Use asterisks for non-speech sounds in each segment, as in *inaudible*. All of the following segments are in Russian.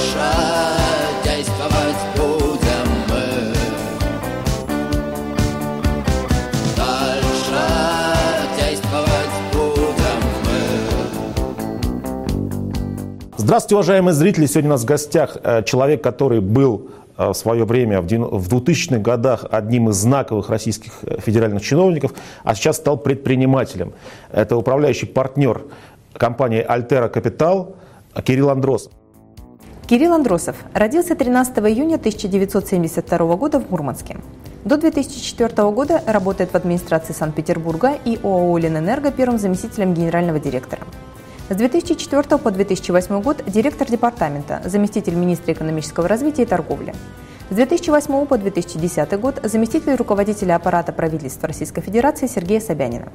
Дальше действовать будем мы. Дальше действовать будем мы. Здравствуйте, уважаемые зрители! Сегодня у нас в гостях э, человек, который был э, в свое время, в дев- в 2000-х годах, одним из знаковых российских э, федеральных чиновников, а сейчас стал предпринимателем. Это управляющий партнер компании «Альтера Капитал» Кирилл Андросов. Кирилл Андросов родился 13 июня 1972 года в Мурманске. До 2004 года работает в администрации Санкт-Петербурга и ОАО «Ленэнерго» первым заместителем генерального директора. С 2004 по 2008 год директор департамента, заместитель министра экономического развития и торговли. С 2008 по 2010 год заместитель руководителя аппарата правительства Российской Федерации Сергея Собянина.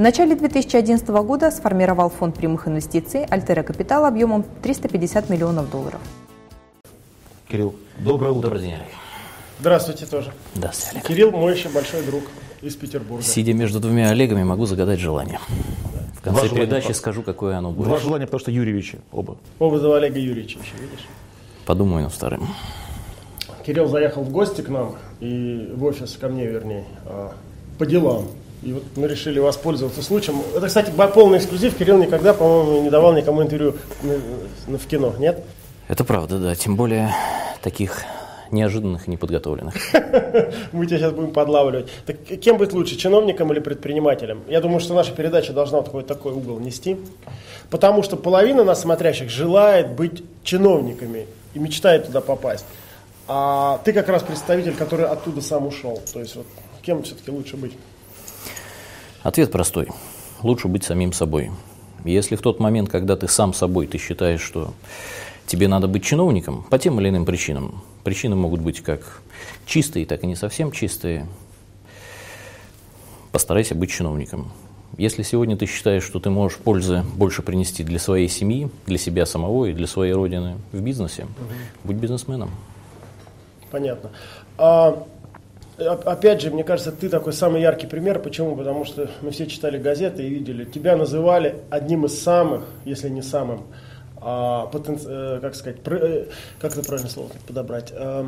В начале 2011 года сформировал фонд прямых инвестиций «Альтера Капитал» объемом 350 миллионов долларов. Кирилл, доброе утро. Добрый день, Олег. Здравствуйте тоже. Здравствуйте, Олег. Кирилл мой еще большой друг из Петербурга. Сидя между двумя Олегами, могу загадать желание. В конце Два желания, передачи пап. скажу, какое оно Два будет. желания, потому что Юрьевичи оба. Оба за Олега Юрьевича еще, видишь? Подумаю над вторым. Кирилл заехал в гости к нам, и в офис, ко мне вернее, а, по делам. И вот мы решили воспользоваться случаем. Это, кстати, полный эксклюзив. Кирилл никогда, по-моему, не давал никому интервью в кино, нет? Это правда, да. Тем более таких неожиданных и неподготовленных. *laughs* Мы тебя сейчас будем подлавливать. Так кем быть лучше, чиновником или предпринимателем? Я думаю, что наша передача должна вот такой, такой угол нести. Потому что половина нас смотрящих желает быть чиновниками и мечтает туда попасть. А ты как раз представитель, который оттуда сам ушел. То есть вот кем все-таки лучше быть? Ответ простой. Лучше быть самим собой. Если в тот момент, когда ты сам собой, ты считаешь, что тебе надо быть чиновником по тем или иным причинам, причины могут быть как чистые, так и не совсем чистые, постарайся быть чиновником. Если сегодня ты считаешь, что ты можешь пользы больше принести для своей семьи, для себя самого и для своей родины в бизнесе, будь бизнесменом. Понятно. А, опять же, мне кажется, ты такой самый яркий пример. Почему? Потому что мы все читали газеты и видели, тебя называли одним из самых, если не самым, а, потен- э, как сказать, пр- э, как это правильное слово подобрать? А,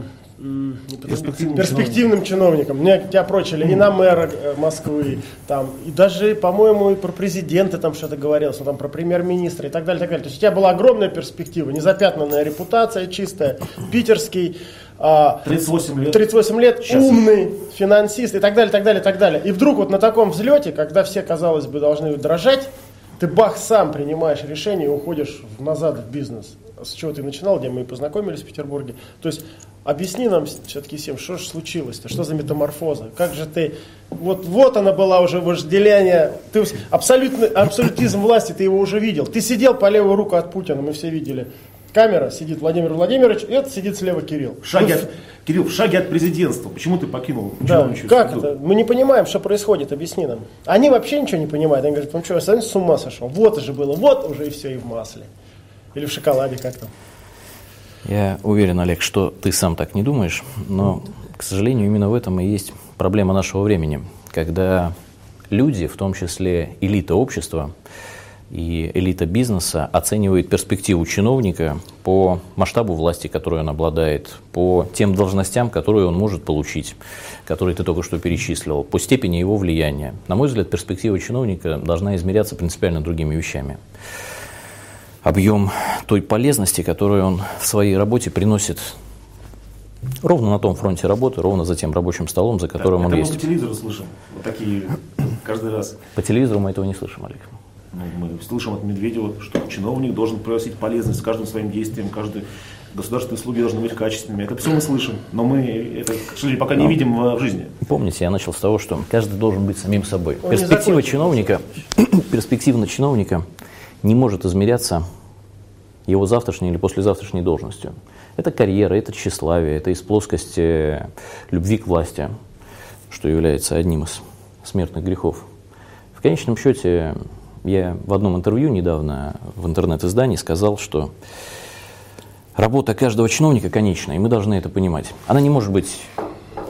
Перспективным перспективным чиновником. Мне тебя прочили и на мэра э, Москвы, там, и даже, по-моему, и про президента там что-то говорилось, ну, там, про премьер-министра и так далее, так далее. То есть у тебя была огромная перспектива, незапятнанная репутация чистая, питерский, 38 лет. 38 лет, Сейчас. умный, финансист и так далее, так далее, так далее. И вдруг вот на таком взлете, когда все, казалось бы, должны дрожать, ты бах сам принимаешь решение и уходишь назад в бизнес. С чего ты начинал, где мы и познакомились в Петербурге. То есть объясни нам все-таки всем, что же случилось-то, что за метаморфоза, как же ты, вот, вот она была уже вожделение, ты абсолютно, абсолютизм власти, ты его уже видел. Ты сидел по левую руку от Путина, мы все видели. Камера, сидит Владимир Владимирович, и это сидит слева Кирилл. В шаге Ну, от- Кирилл, в шаге от президентства. Почему ты покинул да, как среду? это? Мы не понимаем, что происходит, объясни нам. Они вообще ничего не понимают. Они говорят, ну что, я с ума сошел. Вот же было, вот уже и все, и в масле. Или в шоколаде, как там. Я уверен, Олег, что ты сам так не думаешь, но, к сожалению, именно в этом и есть проблема нашего времени, когда люди, в том числе элита общества и элита бизнеса, оценивают перспективу чиновника по масштабу власти, которой он обладает, по тем должностям, которые он может получить, которые ты только что перечислил, по степени его влияния. На мой взгляд, перспектива чиновника должна измеряться принципиально другими вещами объем той полезности, которую он в своей работе приносит ровно на том фронте работы, ровно за тем рабочим столом, за которым Это он мы есть. по телевизору слышим. Вот такие *clears throat* каждый раз. По телевизору мы этого не слышим, Олег. Ну, мы слышим от Медведева, что чиновник должен приносить полезность каждым своим действием, каждый государственные услуги должны быть качественными. Это все мы слышим, но мы это, к сожалению, пока не видим в жизни. Помните, я начал с того, что каждый должен быть самим собой. Он Перспектива чиновника, *clears throat* перспектива на чиновника не может измеряться его завтрашней или послезавтрашней должностью. Это карьера, это тщеславие, это из плоскости любви к власти, что является одним из смертных грехов. В конечном счете, я в одном интервью недавно в интернет-издании сказал, что работа каждого чиновника конечна, и мы должны это понимать. Она не может быть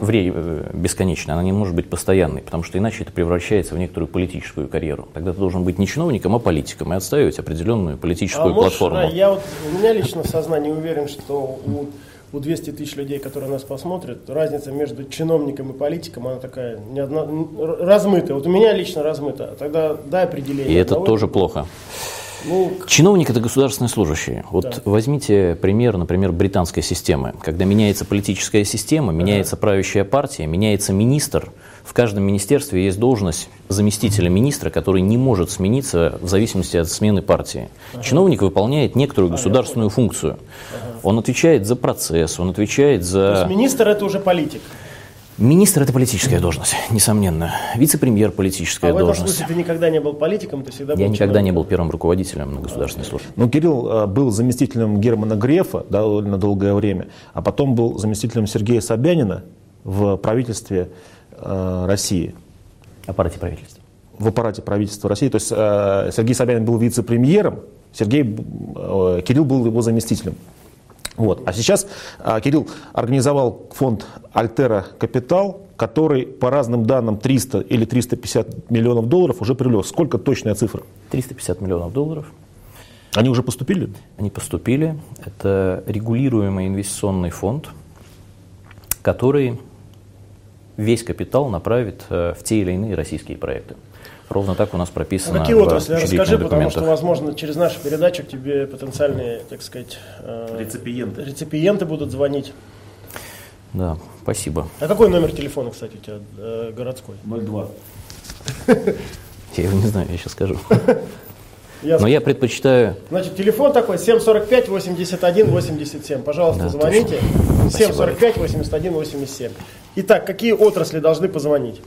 вре- э, бесконечной, она не может быть постоянной, потому что иначе это превращается в некоторую политическую карьеру. Тогда ты должен быть не чиновником, а политиком и отстаивать определенную политическую а можешь, платформу. а я вот, у меня лично в сознании уверен, что у, у 200 тысяч людей, которые нас посмотрят, разница между чиновником и политиком, она такая не одна, размытая. Вот у меня лично размыта. А Тогда дай определение. И это тоже плохо. Ну, Чиновник – это государственный служащий. Вот Да. возьмите пример, например, британской системы. Когда меняется политическая система, меняется правящая партия, меняется министр, в каждом министерстве есть должность заместителя министра, который не может смениться в зависимости от смены партии. Чиновник выполняет некоторую государственную функцию. Он отвечает за процесс, он отвечает то есть за... министр это уже политик. Министр – это политическая должность, несомненно. Вице-премьер – А политическая в этом должность. смысле ты никогда не был политиком, ты всегда был Я никогда не был первым руководителем на государственной службе. Ну, Кирилл э, был заместителем Германа Грефа довольно долгое время, а потом был заместителем Сергея Собянина в правительстве э, России, Аппарате правительства. в аппарате правительства России. То есть э, Сергей Собянин был вице-премьером, Сергей, э, Кирилл был его заместителем. Вот. А сейчас э, Кирилл организовал фонд Альтера Капитал, который по разным данным 300 или 350 миллионов долларов уже привлек. Сколько точная цифра? 350 миллионов долларов. Они уже поступили? Они поступили. Это регулируемый инвестиционный фонд, который весь капитал направит э, в те или иные российские проекты. Ровно так у нас прописано какие в отрасли? Расскажи, потому что, возможно, через нашу передачу к тебе потенциальные, так сказать, э, Реципиенты. реципиенты будут звонить. Да, спасибо. А какой номер телефона, кстати, у тебя э, городской? 02. *laughs* Я его не знаю, я сейчас скажу. *laughs* Ясно. Но я предпочитаю... Значит, телефон такой 745 81 87. Пожалуйста, Да, звоните. точно. Спасибо, 745 81 87. Итак, какие отрасли должны позвонить?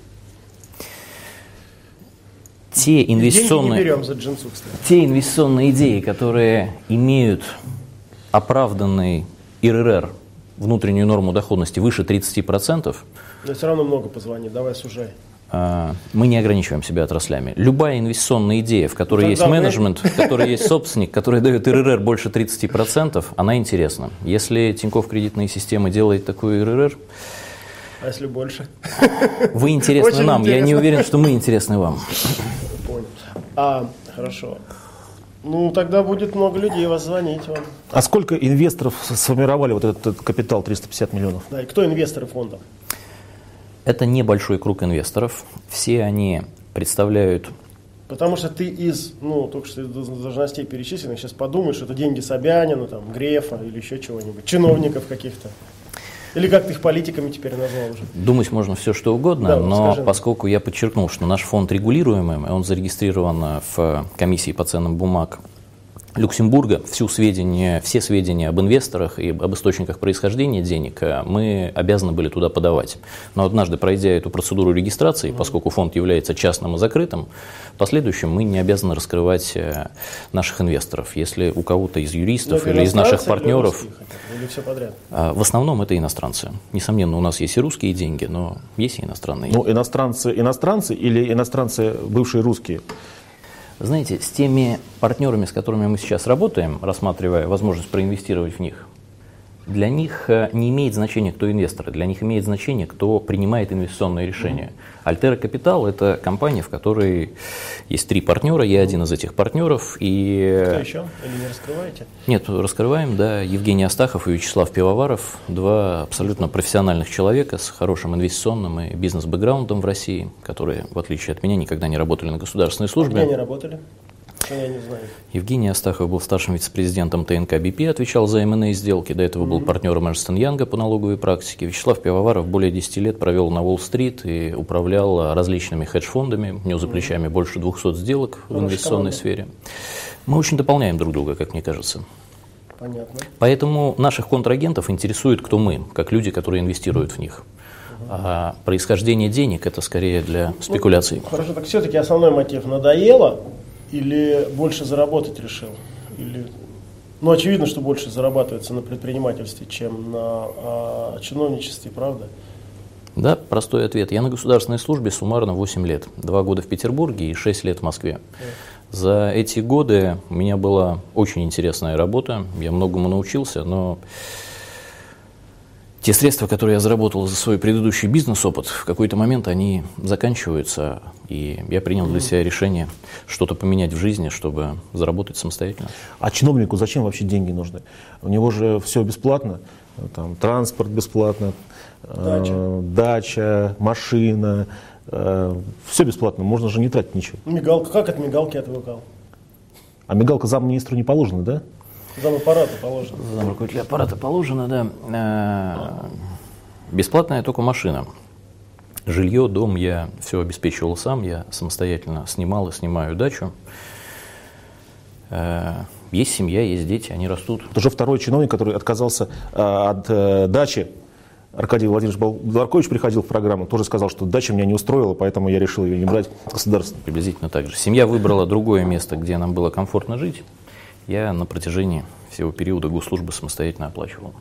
Те Деньги не инвестиционные... берем за джинсу, кстати. те инвестиционные идеи, которые имеют оправданный ИРР, внутреннюю норму доходности, выше 30%, Но все равно много позвонит. Давай сужай. а, мы не ограничиваем себя отраслями. Любая инвестиционная идея, в которой Тогда есть мы- менеджмент, в которой есть собственник, который дает ИРР больше 30%, она интересна. Если Тинькофф кредитные системы делает такой ИРР, А если больше? вы интересны Очень нам. Я не интересно. уверен, что мы интересны вам. А, хорошо. Ну, тогда будет много людей вас звонить вам. А сколько инвесторов сформировали вот этот, этот капитал 350 миллионов? Да, и кто инвесторы фонда? Это небольшой круг инвесторов. Все они представляют Потому что ты из, ну, только что из должностей перечисленных, сейчас подумаешь, что это деньги Собянина, там, Грефа или еще чего-нибудь, чиновников каких-то. Или как ты их политиками теперь назвал уже? Думать можно все, что угодно, Да, но скажи. поскольку я подчеркнул, что наш фонд регулируемый, он зарегистрирован в комиссии по ценным бумаг Люксембурга, всю сведения, все сведения об инвесторах и об источниках происхождения денег э, мы обязаны были туда подавать. Но однажды, пройдя эту процедуру регистрации, поскольку фонд является частным и закрытым, в последующем мы не обязаны раскрывать э, наших инвесторов. Если у кого-то из юристов Ну, это или из наших или партнеров Или все подряд? а, В основном это иностранцы. Несомненно, у нас есть и русские деньги, но есть и иностранные. Ну, иностранцы, иностранцы или иностранцы бывшие русские? Знаете, с теми партнерами, с которыми мы сейчас работаем, рассматривая возможность проинвестировать в них, для них э, не имеет значения, кто инвесторы, для них имеет значение, кто принимает инвестиционные решения. Альтера Капитал – это компания, в которой есть три партнера, я один из этих партнеров. И... Кто еще? Или не раскрываете? Нет, раскрываем, да, Евгений Астахов и Вячеслав Пивоваров, два абсолютно профессиональных человека с хорошим инвестиционным и бизнес-бэкграундом в России, которые, в отличие от меня, никогда не работали на государственной службе. Где они работали? Что я не знаю. Евгений Астахов был старшим вице-президентом ТНК БП, отвечал за МНА сделки. До этого был партнером Эрнстен Янга по налоговой практике. Вячеслав Пивоваров более 10 лет провел на Уолл-стрит и управлял различными хедж-фондами. У него за плечами больше 200 сделок в Хорошая инвестиционной команда. сфере. Мы очень дополняем друг друга, как мне кажется. Понятно. Поэтому наших контрагентов интересует, кто мы, как люди, которые инвестируют в них. А происхождение денег – это скорее для спекуляций. Хорошо, так все-таки основной мотив надоело или больше заработать решил? Или... Ну, очевидно, что больше зарабатывается на предпринимательстве, чем на а, чиновничестве, правда? Да, простой ответ. Я на государственной службе суммарно 8 лет. Два года в Петербурге и 6 лет в Москве. За эти годы у меня была очень интересная работа, я многому научился, но те средства, которые я заработал за свой предыдущий бизнес-опыт, в какой-то момент они заканчиваются, и я принял для себя решение что-то поменять в жизни, чтобы заработать самостоятельно. А чиновнику зачем вообще деньги нужны? У него же все бесплатно, там, транспорт бесплатно, э, Дача. дача, машина, все бесплатно, можно же не тратить ничего. Мигалка, как от мигалки отвыкал? А мигалка замминистру не положена, да? Зам аппарата положено. Зам руководителя аппарата положено, да. Э, Бесплатная только машина. Жилье, дом я все обеспечивал сам, я самостоятельно снимал и снимаю дачу. Э, Есть семья, есть дети, они растут. Это уже второй чиновник, который отказался э, от дачи. Аркадий Владимирович Балдаркович приходил в программу, тоже сказал, что дача меня не устроила, поэтому я решил ее не брать государственно. Приблизительно так же. Семья выбрала другое место, где нам было комфортно жить. Я на протяжении всего периода госслужбы самостоятельно оплачивал.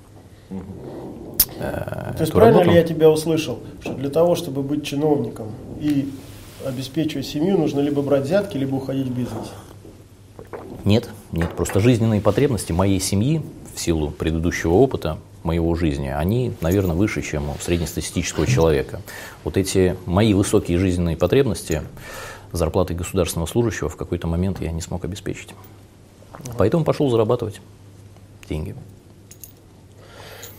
Э, То есть правильно работу. ли я тебя услышал, что для того, чтобы быть чиновником и обеспечивать семью, нужно либо брать взятки, либо уходить в бизнес? Нет, нет, просто жизненные потребности моей семьи в силу предыдущего опыта моего жизни, они, наверное, выше, чем у среднестатистического человека. Вот эти мои высокие жизненные потребности зарплатой государственного служащего в какой-то момент я не смог обеспечить. Поэтому пошел зарабатывать деньги.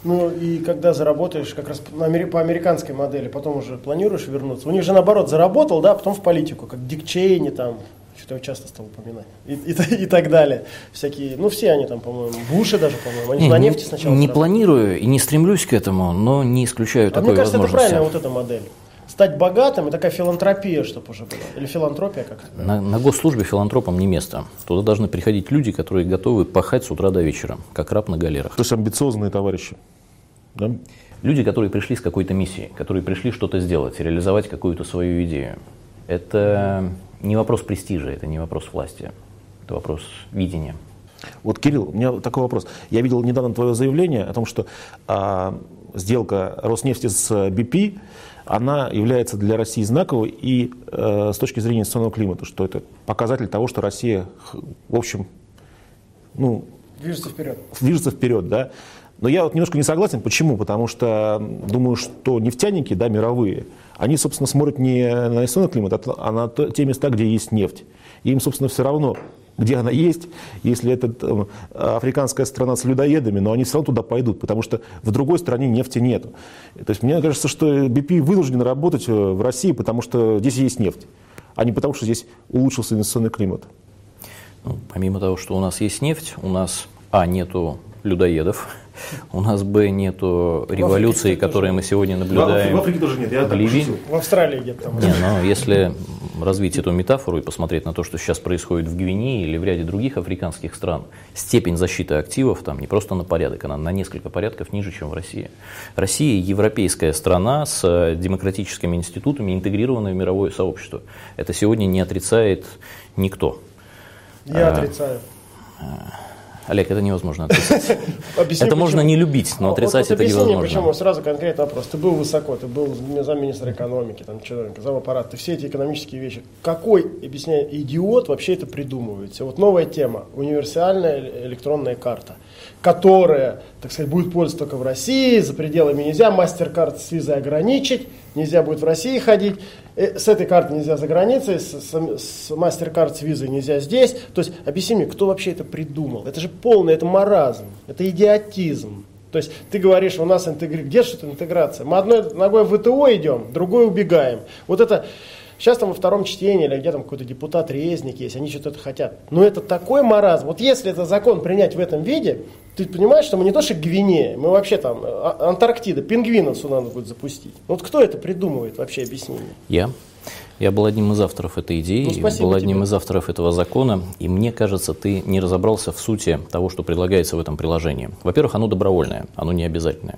Ну и когда заработаешь, как раз по американской модели, потом уже планируешь вернуться. У них же наоборот заработал, да, потом в политику, как Дик Чейни там, что-то я часто стал упоминать, и, и *laughs* и так далее. Всякие, ну все они там, по-моему, Буши даже, по-моему, они же на Не, нефти сначала не заработали. планирую и не стремлюсь к этому, но не исключаю А такой мне кажется, это возможности. правильная вот эта модель. Стать богатым и такая филантропия, чтобы уже была. Или филантропия как-то. На, на госслужбе филантропам не место. Туда должны приходить люди, которые готовы пахать с утра до вечера, как раб на галерах. То есть амбициозные товарищи. Да? Люди, которые пришли с какой-то миссией, которые пришли что-то сделать, реализовать какую-то свою идею. Это не вопрос престижа, это не вопрос власти, это вопрос видения. Вот, Кирилл, у меня такой вопрос. Я видел недавно твое заявление о том, что а, сделка Роснефти с BP, она является для России знаковой и э, с точки зрения инвестиционного климата, что это показатель того, что Россия, в общем, ну, Движется вперед. движется вперед, да. Но я вот немножко не согласен. Почему? Потому что думаю, что нефтяники, да, мировые, они, собственно, смотрят не на инвестиционный климат, а на те места, где есть нефть. Им, собственно, все равно, где она есть, если это там, африканская страна с людоедами, но они все равно туда пойдут, потому что в другой стране нефти нету. То есть мне кажется, что BP вынужден работать э, в России, потому что здесь есть нефть, а не потому, что здесь улучшился инвестиционный климат. Ну, помимо того, что у нас есть нефть, у нас, а, нету людоедов, у нас, б, нету революции, которые мы сегодня наблюдаем тоже нет, я в Ливии. В Австралии где-то там. Не, но если развить эту метафору и посмотреть на то, что сейчас происходит в Гвинее или в ряде других африканских стран, степень защиты активов там не просто на порядок, она на несколько порядков ниже, чем в России. Россия европейская страна с демократическими институтами, интегрированная в мировое сообщество. Это сегодня не отрицает никто. Я А, отрицаю. Олег, это невозможно отрицать. *laughs* Это можно не любить, но Вот- отрицать это невозможно. почему, сразу конкретный вопрос. Ты был высоко, ты был замминистра экономики, там, чиновник, замаппарат, ты все эти экономические вещи. Какой, объясняю, идиот вообще это придумывает? Вот новая тема, универсальная электронная карта, которая, так сказать, будет пользоваться только в России, за пределами нельзя, мастер-карт с визой ограничить, нельзя будет в России ходить, э, с этой карты нельзя за границей, с, с- с мастер-карт с визой нельзя здесь. То есть, объясни мне, кто вообще это придумал? Это же полный, это маразм, это идиотизм. То есть ты говоришь, у нас интегри... где это интеграция? Мы одной ногой в ВТО идем, другой убегаем. Вот это Сейчас там во втором чтении или где там какой-то депутат Резник есть, они что-то это хотят. Но это такой маразм. Вот если этот закон принять в этом виде, ты понимаешь, что мы не то что Гвинея, мы вообще там а- Антарктида, пингвинов сюда надо будет запустить. Вот кто это придумывает вообще, объясни мне. Я. Я был одним из авторов этой идеи, Ну, был одним тебе. из авторов этого закона, и мне кажется, ты не разобрался в сути того, что предлагается в этом приложении. Во-первых, оно добровольное, оно не обязательное.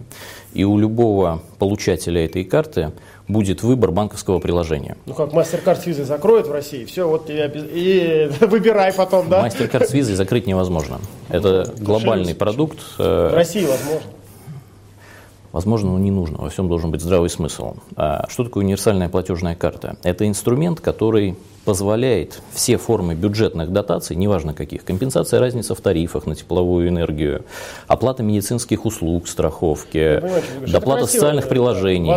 И у любого получателя этой карты будет выбор банковского приложения. Ну как мастер-карт с визой закроют в России, все, вот тебе и *laughs* выбирай потом, да? Мастер-карт с визой закрыть невозможно. Это глобальный продукт. э, В России возможно. Возможно, но не нужно. Во всем должен быть здравый смысл. А что такое универсальная платежная карта? Это инструмент, который позволяет все формы бюджетных дотаций, неважно каких, компенсация разницы в тарифах на тепловую энергию, оплата медицинских услуг, страховки, доплата социальных приложений.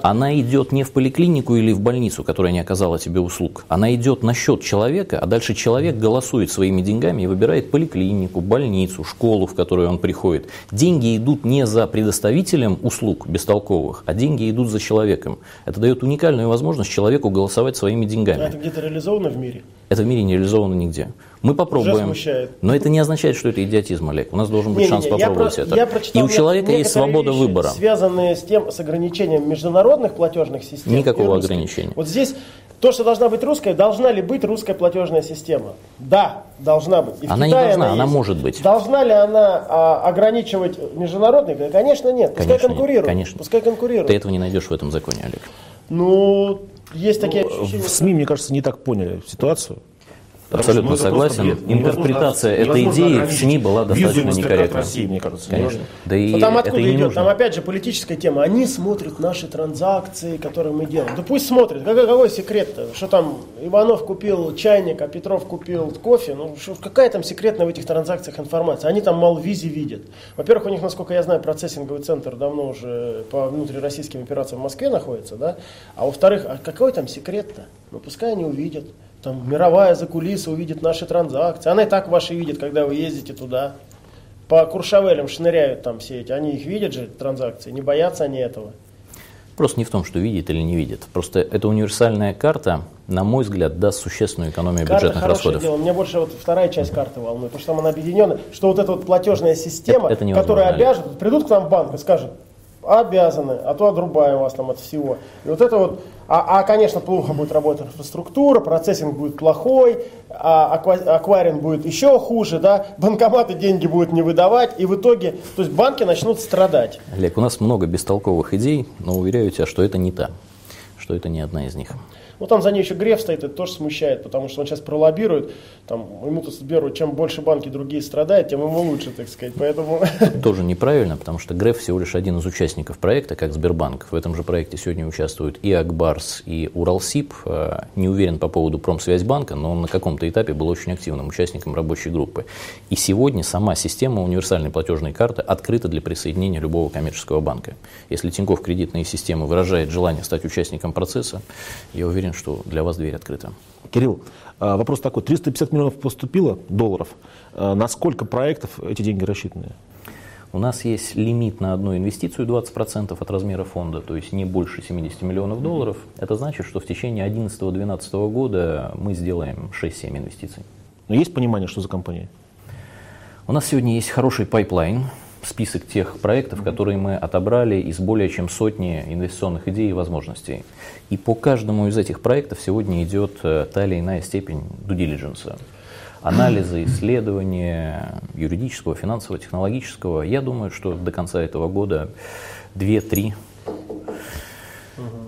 Она идет не в поликлинику или в больницу, которая не оказала тебе услуг. Она идет на счет человека, а дальше человек голосует своими деньгами и выбирает поликлинику, больницу, школу, в которую он приходит. Деньги идут не за предоставителем услуг бестолковых, а деньги идут за человеком. Это дает уникальную возможность человеку голосовать своими деньгами. А это где-то реализовано в мире? Это в мире не реализовано нигде. Мы попробуем. смущает. Но это не означает, что это идиотизм, Олег. У нас должен быть Не-не-не, шанс я попробовать про- это. я прочитал И у человека есть свобода вещи, выбора. Связанные с тем, с ограничением международных платежных систем. Никакого ограничения. Вот здесь то, что должна быть русская, должна ли быть русская платежная система? Да, должна быть. И Она не должна, она есть. может быть. Должна ли она а, ограничивать международные? Да, Конечно, нет. Пускай Конечно, нет. конкурируют. Конечно. Пускай конкурируют. Ты этого не найдешь в этом законе, Олег. Ну, есть такие ощущения. В СМИ, мне кажется, не так поняли ситуацию. Абсолютно ну, согласен. бред. Интерпретация этой идеи в СМИ была достаточно некорректна. России, мне кажется, Конечно. Да и Но там это откуда идет? нужно. Там опять же политическая тема. Они смотрят наши транзакции, которые мы делаем. Да пусть смотрят. Какой, какой секрет-то? Что там Иванов купил чайник, а Петров купил кофе? Ну что, какая там секретная в этих транзакциях информация? Они там мало визи видят. Во-первых, у них, насколько я знаю, процессинговый центр давно уже по внутрироссийским операциям в Москве находится, да? А во-вторых, а какой там секрет-то? Ну пускай они увидят. Там мировая закулиса увидит наши транзакции. Она и так ваши видит, когда вы ездите туда. По Куршавелям шныряют там все эти. Они их видят же, транзакции. Не боятся они этого. Просто не в том, что видит или не видит. Просто эта универсальная карта, на мой взгляд, даст существенную экономию Карта бюджетных расходов. дело. Меня больше вот вторая часть карты волнует, потому что там она объединена, что вот эта вот платежная система, Это- это которая обяжет, придут к нам в банк и скажут, обязаны, а то отрубаем вас там от всего. И вот это вот, а, а, конечно, плохо будет работать инфраструктура, процессинг будет плохой, а аква- акваринг будет еще хуже, да, банкоматы деньги будут не выдавать, и в итоге, то есть банки начнут страдать. Олег, у нас много бестолковых идей, но уверяю тебя, что это не та, что это не одна из них. Ну там за ней еще Греф стоит, это тоже смущает, потому что он сейчас пролоббирует, там, ему-то Сберу, чем больше банки другие страдают, тем ему лучше, так сказать, поэтому... *laughs* Тоже неправильно, потому что Греф всего лишь один из участников проекта, как Сбербанк. В этом же проекте сегодня участвуют и Акбарс, и Уралсиб. Э, Не уверен по поводу Промсвязьбанка, но он на каком-то этапе был очень активным участником рабочей группы. И сегодня сама система универсальной платежной карты открыта для присоединения любого коммерческого банка. Если Тинькофф кредитные системы выражает желание стать участником процесса, я уверен, что для вас дверь открыта. Кирилл, а, вопрос такой. 350 миллионов поступило долларов. А На сколько проектов эти деньги рассчитаны? У нас есть лимит на одну инвестицию 20% от размера фонда, то есть не больше 70 миллионов долларов. Это значит, что в течение 2011-2012 года мы сделаем 6-7 инвестиций. Но есть понимание, что за компания? У нас сегодня есть хороший pipeline, список тех проектов, которые мы отобрали из более чем сотни инвестиционных идей и возможностей. И по каждому из этих проектов сегодня идет э, та или иная степень due diligence. Анализа, *clears throat* исследования юридического, финансового, технологического. Я думаю, что до конца этого года 2-3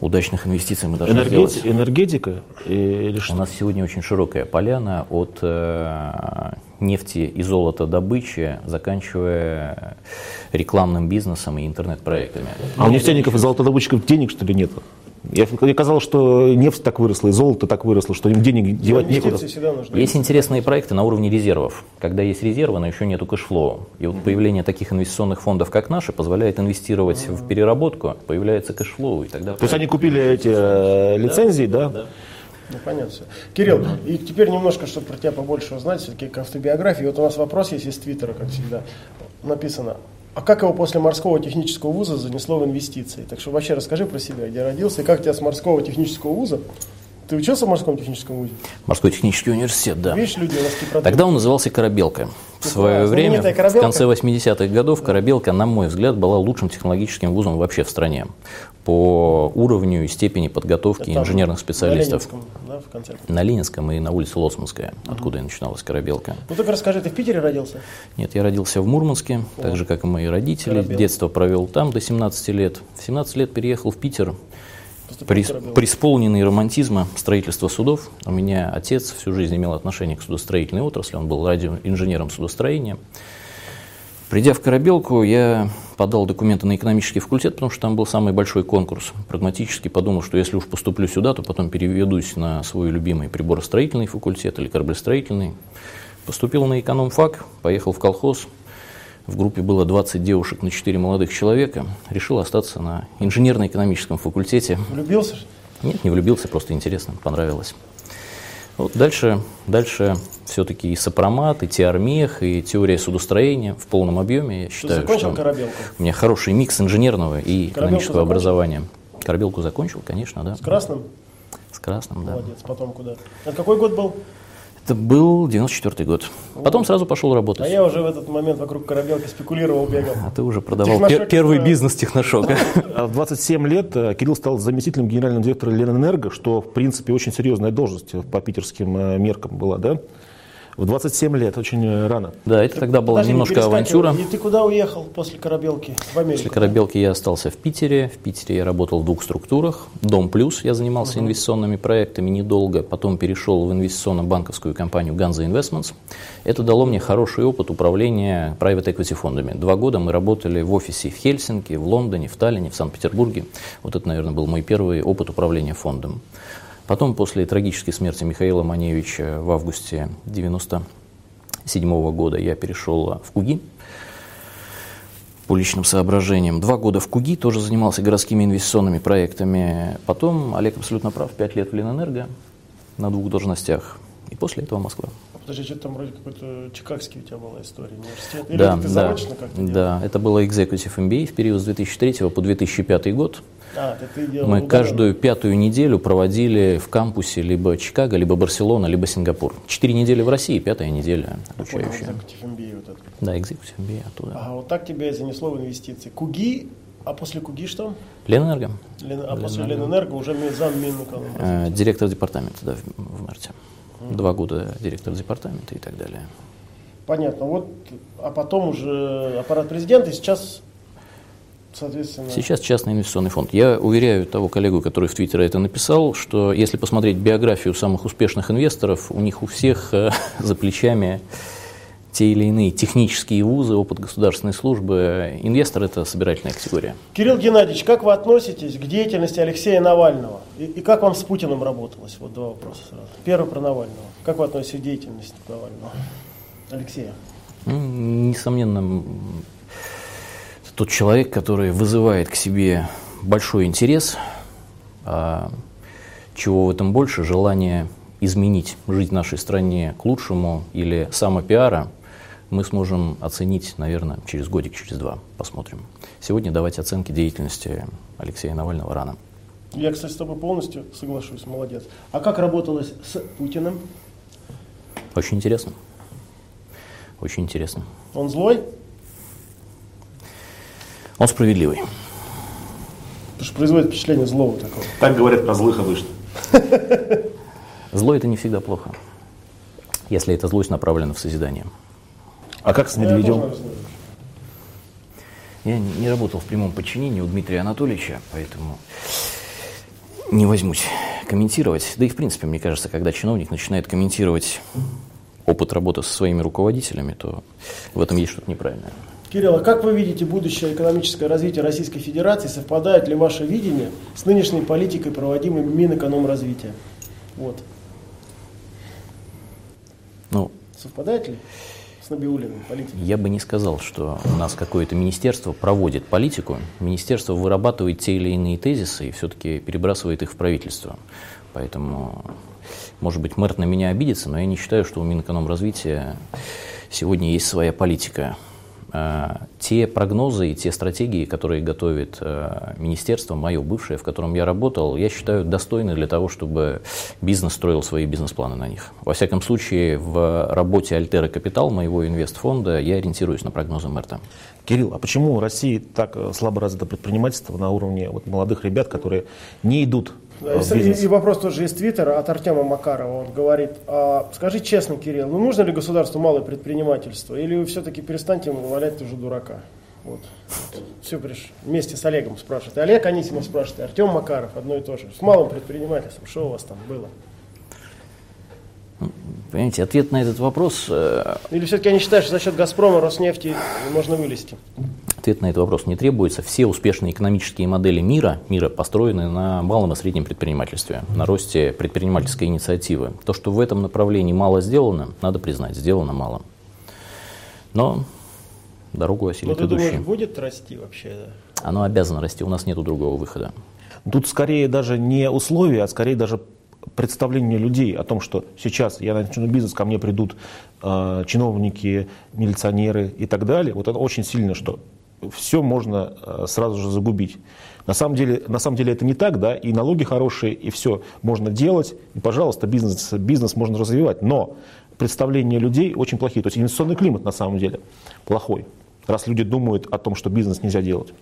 удачных инвестиций мы должны сделать. Энергетика, энергетика или У что? нас сегодня очень широкая поляна от э, нефти и золота добычи, заканчивая рекламным бизнесом и интернет-проектами. А у нефтяников и золотодобытчиков денег, что ли, нет? Я, мне казалось, что нефть так выросла, и золото так выросло, что им денег девать некуда. Есть интересные проекты на уровне резервов. Когда есть резервы, но еще нету cash flow. И вот появление таких инвестиционных фондов, как наши, позволяет инвестировать в переработку, появляется cash flow, и тогда... То есть они купили эти э, лицензии, да? Ну, понятно все. Кирилл, и теперь немножко, чтобы про тебя побольше узнать, все-таки к автобиографии. Вот у нас вопрос есть из Твиттера, как всегда, написано. А как его после морского технического вуза занесло в инвестиции? Так что вообще расскажи про себя, где родился, и как тебя с морского технического вуза? Ты учился в морском техническом вузе? Морской технический университет, да. Видишь, люди. Тогда он назывался «Корабелка». В свое класс. время, Знаменитая в «Корабелка»? конце 80-х годов, «Корабелка», на мой взгляд, была лучшим технологическим вузом вообще в стране по уровню и степени подготовки Это инженерных специалистов. На Ленинском, да, в конце. На Ленинском и на улице Лосманская, откуда и начиналась «Корабелка». Ну только расскажи, ты в Питере родился? Нет, я родился в Мурманске, так же, как и мои родители. Корабелка. Детство провел там до 17 лет. В 17 лет переехал в Питер, Поступил при, в Корабелку. преисполненный романтизма строительства судов. У меня отец всю жизнь имел отношение к судостроительной отрасли, он был радиоинженером судостроения. Придя в Корабелку, я подал документы на экономический факультет, потому что там был самый большой конкурс. Прагматически подумал, что если уж поступлю сюда, то потом переведусь на свой любимый приборостроительный факультет или кораблестроительный. Поступил на экономфак, поехал в колхоз. В группе было 20 девушек на 4 молодых человека. Решил остаться на инженерно-экономическом факультете. Влюбился? Нет, не влюбился, просто интересно, понравилось. Вот дальше, дальше все-таки и сопромат, и теормех, и теория судостроения в полном объеме. Я считаю, закончил что корабелку? у меня хороший микс инженерного и Корабелку экономического закончил? образования. Корабелку закончил, конечно, да. С красным? С красным, да. Молодец. Потом куда? Это какой год был? Это был 94 год. Потом сразу пошел А работать. я уже в этот момент вокруг корабелки спекулировал, бегал. А ты уже продавал пер- первый бизнес техношока. *laughs* А В 27 лет э, Кирилл стал заместителем генерального директора Ленэнерго, что, в принципе, очень серьезная должность по питерским э, меркам была, да? В 27 лет, очень э, рано. Да, это тогда была немножко авантюра. И ты куда уехал после корабелки? В Америку? После корабелки я остался в Питере. В Питере я работал в двух структурах. Дом Плюс, я занимался инвестиционными проектами недолго. Потом перешел в инвестиционно-банковскую компанию Ganza Investments. Это дало мне хороший опыт управления private equity фондами. Два года мы работали в офисе в Хельсинки, в Лондоне, в Таллине, в Санкт-Петербурге. Вот это, наверное, был мой первый опыт управления фондом. Потом, после трагической смерти Михаила Маневича в августе 1997 года, я перешел в КУГИ по личным соображениям. Два года в КУГИ, тоже занимался городскими инвестиционными проектами. Потом, Олег абсолютно прав, пять лет в Ленэнерго на двух должностях. И после этого Москва. Подожди, что-то там вроде какой-то чикагский у тебя была история, университет. Или да, это ты да, как-то делал? да, это было Executive MBA в период с 2003 по 2005 год. А, ты делал Мы каждую пятую неделю проводили в кампусе либо Чикаго, либо Барселона, либо Сингапур. Четыре недели в России, пятая неделя обучающая. executive MBA вот это. Да, Executive MBA оттуда. Ага, вот так тебя и занесло в инвестиции. Куги, а после Куги что? Ленэнерго, Лен- А после Ленэнерго уже зам Минэконома. э, директор департамента да, в, в марте. Два года директор департамента и так далее. Понятно. Вот, а потом уже аппарат президента, и сейчас, соответственно... Сейчас частный инвестиционный фонд. Я уверяю того коллегу, который в Твиттере это написал, что если посмотреть биографию самых успешных инвесторов, у них у всех э, *laughs* за плечами те или иные технические вузы, опыт государственной службы. Инвестор – это собирательная категория. Кирилл Геннадьевич, как вы относитесь к деятельности Алексея Навального? И, и как вам с Путиным работалось? Вот два вопроса сразу. Первый про Навального. Как вы относитесь к деятельности Навального? Алексея. Ну, Несомненно, тот человек, который вызывает к себе большой интерес, а чего в этом больше, желание изменить жизнь нашей стране к лучшему или самопиара, мы сможем оценить, наверное, через годик, через два. Посмотрим. Сегодня давать оценки деятельности Алексея Навального рано. Я, кстати, с тобой полностью соглашусь, молодец. А как работалось с Путиным? Очень интересно. Очень интересно. Он злой? Он справедливый. Потому что производит впечатление злого такого. Так говорят про злых обычно. Зло – это не всегда плохо, если эта злость направлена в созидание. А как с знаю. Я не не работал в прямом подчинении у Дмитрия Анатольевича, поэтому не возьмусь комментировать. Да и в принципе, мне кажется, когда чиновник начинает комментировать опыт работы со своими руководителями, то в этом есть что-то неправильное. Кирилл, а как вы видите будущее экономическое развитие Российской Федерации? Совпадает ли ваше видение с нынешней политикой, проводимой Минэкономразвития? Вот. Ну, Совпадает ли с Набиулиной политикой? я бы не сказал, что у нас какое-то министерство проводит политику. Министерство вырабатывает те или иные тезисы и все-таки перебрасывает их в правительство. Поэтому, может быть, мэр на меня обидится, но я не считаю, что у Минэкономразвития сегодня есть своя политика. А, Те прогнозы и те стратегии, которые готовит э, министерство, мое бывшее, в котором я работал, я считаю достойны для того, чтобы бизнес строил свои бизнес-планы на них. Во всяком случае, в работе Альтера Капитал, моего инвестфонда, я ориентируюсь на прогнозы МРТ. Кирилл, а почему в России так э, слабо развито предпринимательство на уровне вот, молодых ребят, которые не идут Да, И, и вопрос тоже из Твиттера от Артема Макарова. Он говорит, а, скажи честно, Кирилл, ну нужно ли государству малое предпринимательство? Или вы все-таки перестаньте валять уже дурака? Вот. Все приш... вместе с Олегом спрашивает. И Олег Анисимов спрашивает, и Артем Макаров одно и то же. С малым предпринимательством, что у вас там было? Понимаете, ответ на этот вопрос, э, Или все-таки они считают, что за счет Газпрома, Роснефти можно вылезти? Ответ на этот вопрос не требуется. Все успешные экономические модели мира, мира построены на малом и среднем предпринимательстве, на росте предпринимательской инициативы. То, что в этом направлении мало сделано, надо признать, сделано мало. Но дорогу осилит Ну, ты идущий. думаешь, будет расти вообще? да? Оно обязано расти, у нас нет другого выхода. Тут скорее даже не условия, а скорее даже представление людей о том, что сейчас я начну бизнес, ко мне придут э, чиновники, милиционеры и так далее. Вот это очень сильно, что все можно э, сразу же загубить. На самом, деле, на самом деле это не так, да, и налоги хорошие, и все можно делать, и, пожалуйста, бизнес, бизнес можно развивать. Но представления людей очень плохие. То есть инвестиционный климат на самом деле плохой, раз люди думают о том, что бизнес нельзя делать.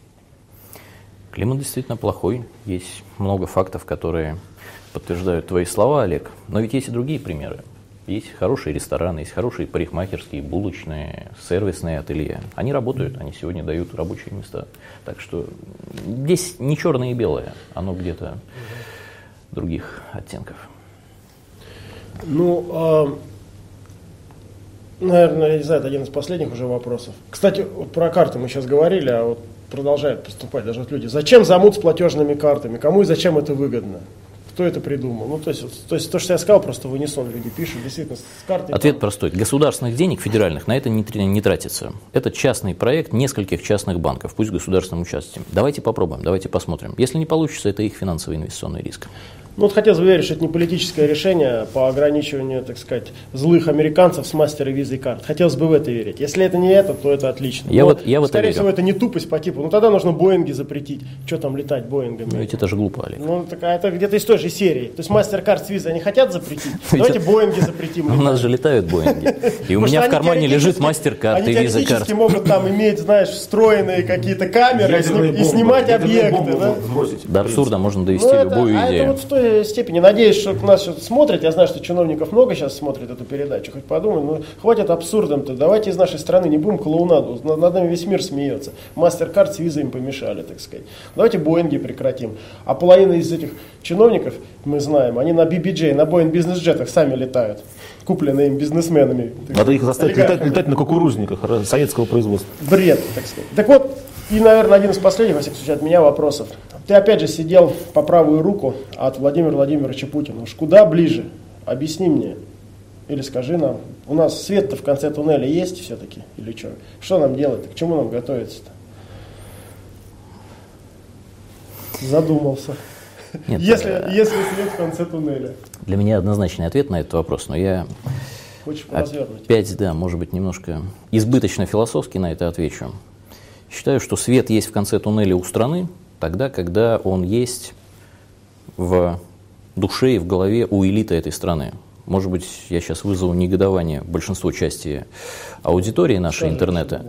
Климат действительно плохой. Есть много фактов, которые подтверждают твои слова, Олег. Но ведь есть и другие примеры. Есть хорошие рестораны, есть хорошие парикмахерские, булочные, сервисные ателье. Они работают, они сегодня дают рабочие места. Так что здесь не черное и белое, оно где-то других оттенков. Ну, а, наверное, я не знаю, это один из последних уже вопросов. Кстати, про карты мы сейчас говорили, а вот продолжают поступать даже вот люди. Зачем замут с платежными картами? Кому и зачем это выгодно? Кто это придумал? Ну, то есть, то есть то, что я сказал, просто в унисон люди пишут, действительно, с картой. Ответ простой. Государственных денег федеральных на это не, не тратится. Это частный проект нескольких частных банков, пусть с государственным участием. Давайте попробуем, давайте посмотрим. Если не получится, это их финансовый инвестиционный риск. Ну, вот хотелось бы верить, что это не политическое решение по ограничиванию, так сказать, злых американцев с мастера визы и карт. Хотелось бы в это верить. Если это не это, то это отлично. Я Но, вот- я скорее верю. всего, это не тупость по типу. Ну, тогда нужно Боинги запретить. Что там летать Боингами? Но ведь это же глупо, Олег. Ну, так, а это где-то из той же серии. То есть MasterCard с визой они хотят запретить? *laughs* Давайте Боинги запретим. У нас же летают Боинги. И у меня в они кармане лежит мастер-карт Они и виза-карт. теоретически могут там иметь, знаешь, встроенные какие-то камеры и, снимать объекты. До абсурда можно довести Ну, любую а идею. Той степени. Надеюсь, что нас что-то смотрят. Я знаю, что чиновников много сейчас смотрит эту передачу. Хоть подумай, ну хватит абсурдом-то. Давайте из нашей страны не будем клоунаду. Над над нами весь мир смеется. Мастер-карт с визой им помешали, так сказать. Давайте Боинги прекратим. А половина из этих чиновников, мы знаем, они на BBJ, на Boeing бизнес-джетах сами летают. Купленные им бизнесменами. Надо их заставить летать, летать на кукурузниках советского производства. Бред, так сказать. Так вот, и, наверное, один из последних, во всяком случае, от меня вопросов. Ты опять же сидел по правую руку от Владимира Владимировича Путина. Уж куда ближе? Объясни мне. Или скажи нам. У нас свет-то в конце туннеля есть все-таки? Или что? Что нам делать? К чему нам готовиться-то? Задумался. Нет, Если, э, если свет в конце туннеля. Для меня однозначный ответ на этот вопрос, но я Хочешь опять, да, может быть, немножко избыточно философски на это отвечу. Считаю, что свет есть в конце туннеля у страны тогда, когда он есть в душе и в голове у элиты этой страны. Может быть, я сейчас вызову негодование большинство части аудитории нашей интернета,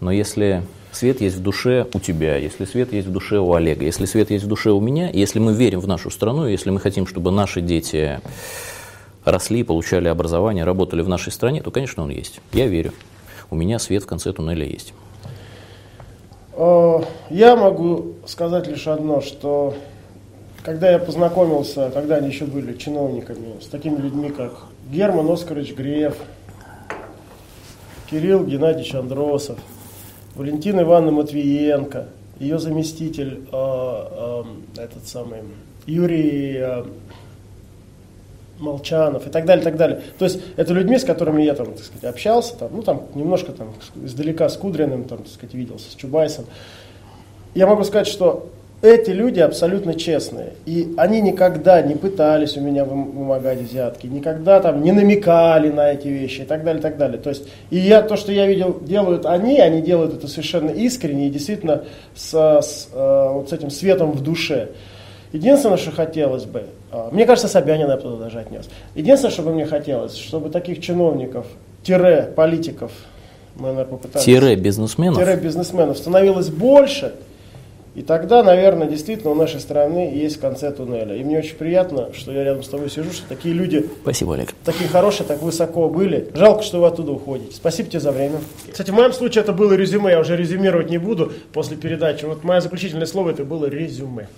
но если свет есть в душе у тебя, если свет есть в душе у Олега, если свет есть в душе у меня, если мы верим в нашу страну, если мы хотим, чтобы наши дети росли, получали образование, работали в нашей стране, то, конечно, он есть. Я верю. У меня свет в конце туннеля есть. Э, Я могу сказать лишь одно, что когда я познакомился, когда они еще были чиновниками, с такими людьми, как Герман Оскарович Греев, Кирилл Геннадьевич Андросов, Валентина Ивановна Матвиенко, ее заместитель, э, э, этот самый, Юрий Молчанов и так далее, так далее. То есть это людьми, с которыми я там, так сказать, общался, там, ну там немножко там издалека с Кудриным, там, так сказать, виделся, с Чубайсом. Я могу сказать, что эти люди абсолютно честные. И они никогда не пытались у меня вым- вымогать взятки, никогда там не намекали на эти вещи и так далее, так далее. То есть, и я, то, что я видел, делают они, они делают это совершенно искренне и действительно с, с, э, вот с этим светом в душе. Единственное, что хотелось бы, мне кажется, Собянина я бы туда даже отнес. Единственное, что бы мне хотелось, чтобы таких чиновников, тире политиков, мы, наверное, попытались... Тире бизнесменов. тире бизнесменов становилось больше, и тогда, наверное, действительно у нашей страны есть в конце туннеля. И мне очень приятно, что я рядом с тобой сижу, что такие люди Спасибо, Олег. такие хорошие, так высоко были. Жалко, что вы оттуда уходите. Спасибо тебе за время. Кстати, в моем случае это было резюме, я уже резюмировать не буду после передачи. Вот мое заключительное слово это было резюме.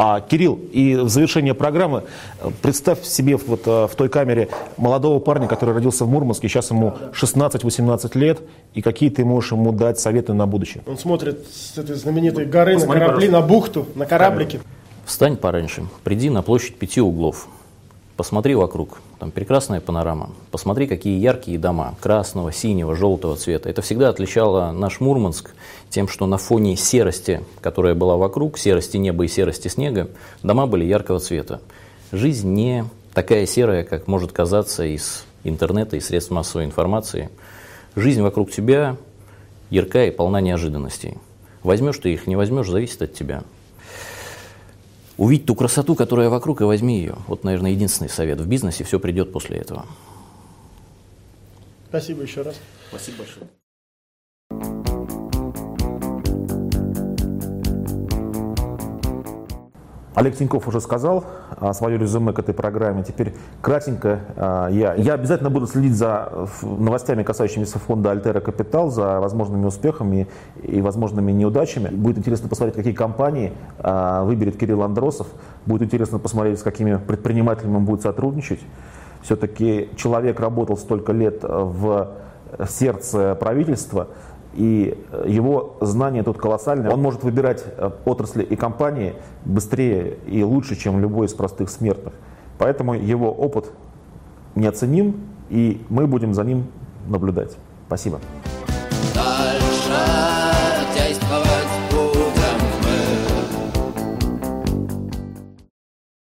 А, Кирилл, и в завершение программы э, представь себе вот э, в той камере молодого парня, который родился в Мурманске, сейчас ему 16-18 лет, и какие ты можешь ему дать советы на будущее? Он смотрит с этой знаменитой горы Посмотри, на корабли, на бухту, на кораблике. Встань пораньше, приди на площадь пяти углов, посмотри вокруг, там прекрасная панорама, посмотри, какие яркие дома, красного, синего, желтого цвета. Это всегда отличало наш Мурманск тем, что на фоне серости, которая была вокруг, серости неба и серости снега, дома были яркого цвета. Жизнь не такая серая, как может казаться из интернета и средств массовой информации. Жизнь вокруг тебя яркая и полна неожиданностей. Возьмешь ты их, не возьмешь, зависит от тебя. Увидь ту красоту, которая вокруг, и возьми ее. Вот, наверное, единственный совет. В бизнесе все придет после этого. Спасибо еще раз. Спасибо большое. Олег Тиньков уже сказал а, свое резюме к этой программе. Теперь кратенько а, я. Я обязательно буду следить за новостями, касающимися фонда Альтера Капитал, за возможными успехами и возможными неудачами. Будет интересно посмотреть, какие компании а, выберет Кирилл Андросов. Будет интересно посмотреть, с какими предпринимателями он будет сотрудничать. Все-таки человек работал столько лет в сердце правительства, и его знания тут колоссальные. Он может выбирать э, отрасли и компании быстрее и лучше, чем любой из простых смертных. Поэтому его опыт неоценим, и мы будем за ним наблюдать. Спасибо.